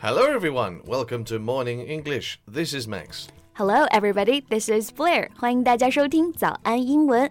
Hello, everyone. Welcome to Morning English. This is Max. Hello, everybody. This is Blair. 欢迎大家收听早安英文。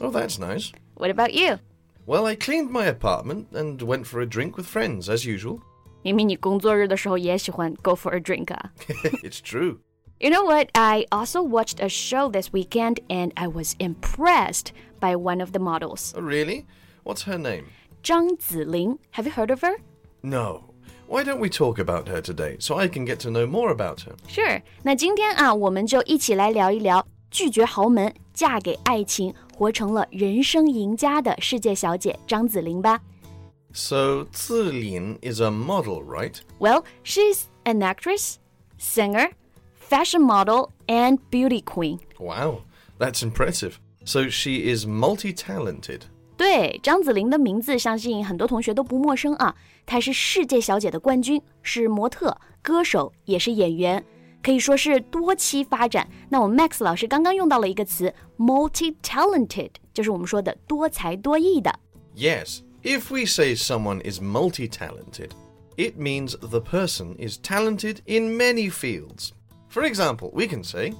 Oh, that's nice. What about you? Well, I cleaned my apartment and went for a drink with friends, as usual. go for a drink It's true. You know what? I also watched a show this weekend and I was impressed by one of the models. Oh, really? What's her name? Zhang Zilin. Have you heard of her? No. Why don't we talk about her today so I can get to know more about her? Sure. 那今天啊，我们就一起来聊一聊拒绝豪门，嫁给爱情，活成了人生赢家的世界小姐张梓琳吧。So Zilin is a model, right? Well, she's an actress, singer, fashion model, and beauty queen. Wow, that's impressive. So she is multi-talented. 对，张梓琳的名字相信很多同学都不陌生啊。她是世界小姐的冠军，是模特、歌手，也是演员。可以说是多期发展。那我们 Max 老师刚刚用到了一个词 multi-talented，就是我们说的多才多艺的。Yes, if we say someone is multi-talented, it means the person is talented in many fields. For example, we can say,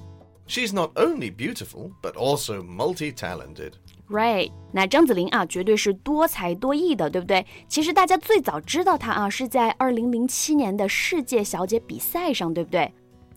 She's not only beautiful, but also multi-talented. Right，那张梓琳啊，绝对是多才多艺的，对不对？其实大家最早知道她啊，是在二零零七年的世界小姐比赛上，对不对？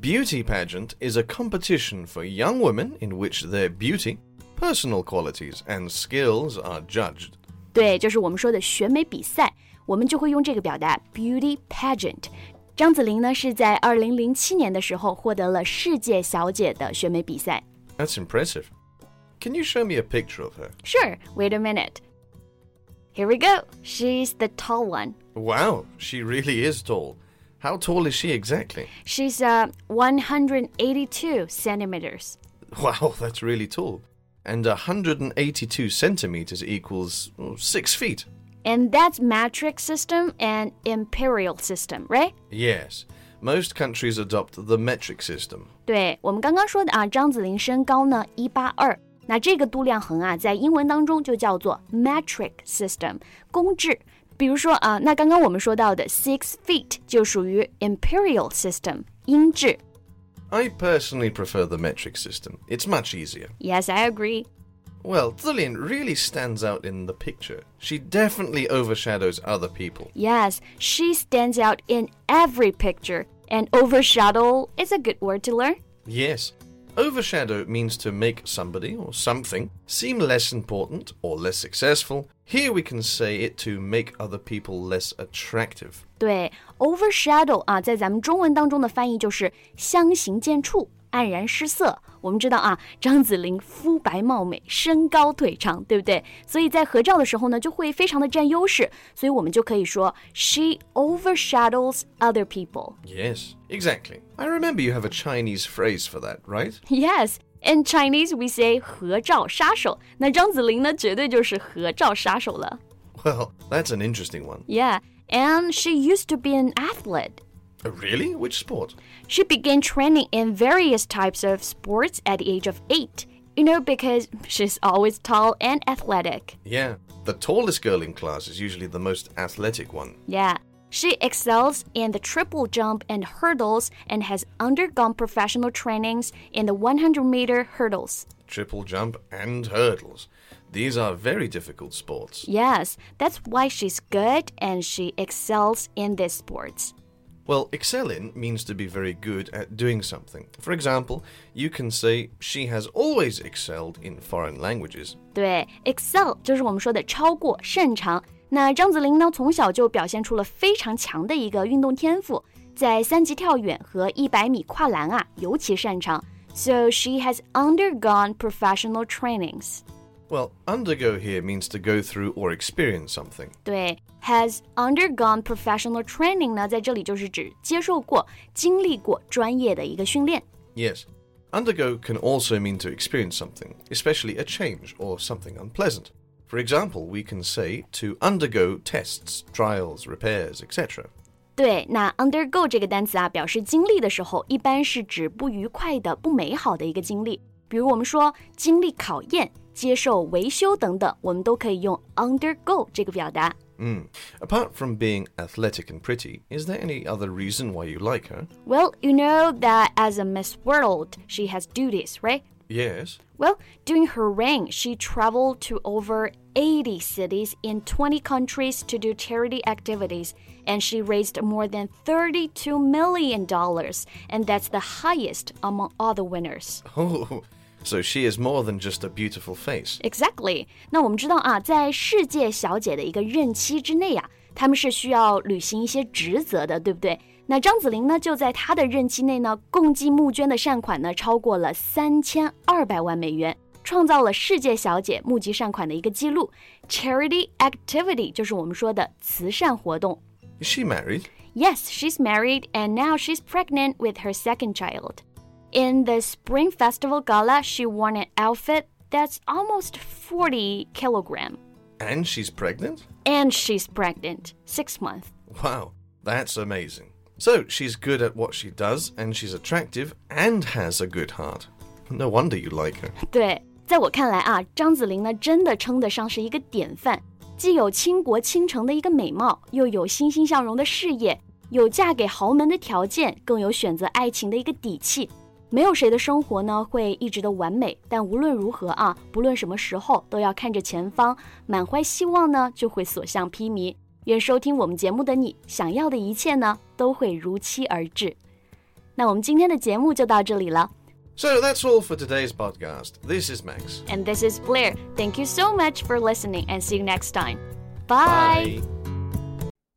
Beauty pageant is a competition for young women in which their beauty, personal qualities, and skills are judged. 对，就是我们说的选美比赛，我们就会用这个表达 beauty pageant。张梓琳呢是在二零零七年的时候获得了世界小姐的选美比赛。That's impressive. Can you show me a picture of her? Sure. Wait a minute. Here we go. She's the tall one. Wow, she really is tall. How tall is she exactly? She's uh, 182 centimeters. Wow, that's really tall. And 182 centimeters equals well, six feet. And that's metric system and imperial system, right? Yes. Most countries adopt the metric system. 对我们刚刚说的啊，张梓琳身高呢一八二，那这个度量衡啊，在英文当中就叫做 metric system，公制。比如说啊，那刚刚我们说到的 six feet 就属于 imperial system 英制。I personally prefer the metric system. It's much easier. Yes, I agree. Well, Zilin really stands out in the picture. She definitely overshadows other people. Yes, she stands out in every picture, and overshadow is a good word to learn. Yes, overshadow means to make somebody or something seem less important or less successful. Here we can say it to make other people less attractive. 对，overshadow 啊，在咱们中文当中的翻译就是相形见绌、 黯然失色。我们知道啊，张梓琳肤白貌美，身高腿长，对不对？所以在合照的时候呢，就会非常的占优势。所以我们就可以说，She overshadows other people. Yes, exactly. I remember you have a Chinese phrase for that, right? Yes. In Chinese, we say 合照杀手。那张梓琳呢，绝对就是合照杀手了。Well, that's an interesting one. Yeah, and she used to be an athlete. Really? Which sport? She began training in various types of sports at the age of eight. You know, because she's always tall and athletic. Yeah, the tallest girl in class is usually the most athletic one. Yeah. She excels in the triple jump and hurdles and has undergone professional trainings in the 100 meter hurdles. Triple jump and hurdles. These are very difficult sports. Yes, that's why she's good and she excels in these sports. Well, excelling means to be very good at doing something. For example, you can say she has always excelled in foreign languages. 对，excel 就是我们说的超过、擅长。那张梓琳呢，从小就表现出了非常强的一个运动天赋，在三级跳远和一百米跨栏啊，尤其擅长。So she has undergone professional trainings. Well, undergo here means to go through or experience something. 对，has undergone professional training 呢，在这里就是指接受过、经历过专业的一个训练。Yes. Undergo can also mean to experience something, especially a change or something unpleasant. For example, we can say to undergo tests, trials, repairs, etc. 对，那 undergo 这个单词啊，表示经历的时候，一般是指不愉快的、不美好的一个经历。比如我们说经历考验、 接受维修等等，我们都可以用 undergo 这个表达。Mm. Apart from being athletic and pretty, is there any other reason why you like her? Well, you know that as a Miss World, she has duties, right? Yes. Well, during her reign, she traveled to over 80 cities in 20 countries to do charity activities, and she raised more than $32 million, and that's the highest among all the winners. Oh, So she is more than just a beautiful face. Exactly。那我们知道啊，在世界小姐的一个任期之内啊，她们是需要履行一些职责的，对不对？那张梓琳呢，就在她的任期内呢，共计募捐的善款呢，超过了三千二百万美元，创造了世界小姐募集善款的一个记录。Charity activity 就是我们说的慈善活动。Is she married? Yes, she's married, and now she's pregnant with her second child. In the Spring Festival Gala, she wore an outfit that's almost 40 kilogram. And she's pregnant? And she's pregnant. Six months. Wow, that's amazing. So she's good at what she does, and she's attractive and has a good heart. No wonder you like her. 对，在我看来啊，张梓琳呢，真的称得上是一个典范，既有倾国倾城的一个美貌，又有欣欣向荣的事业，有嫁给豪门的条件，更有选择爱情的一个底气。没有谁的生活呢会一直的完美，但无论如何啊，不论什么时候，都要看着前方，满怀希望呢，就会所向披靡。愿收听我们节目的你，想要的一切呢，都会如期而至。那我们今天的节目就到这里了。So that's all for today's podcast. This is Max. And this is Blair. Thank you so much for listening and see you next time. Bye. Bye.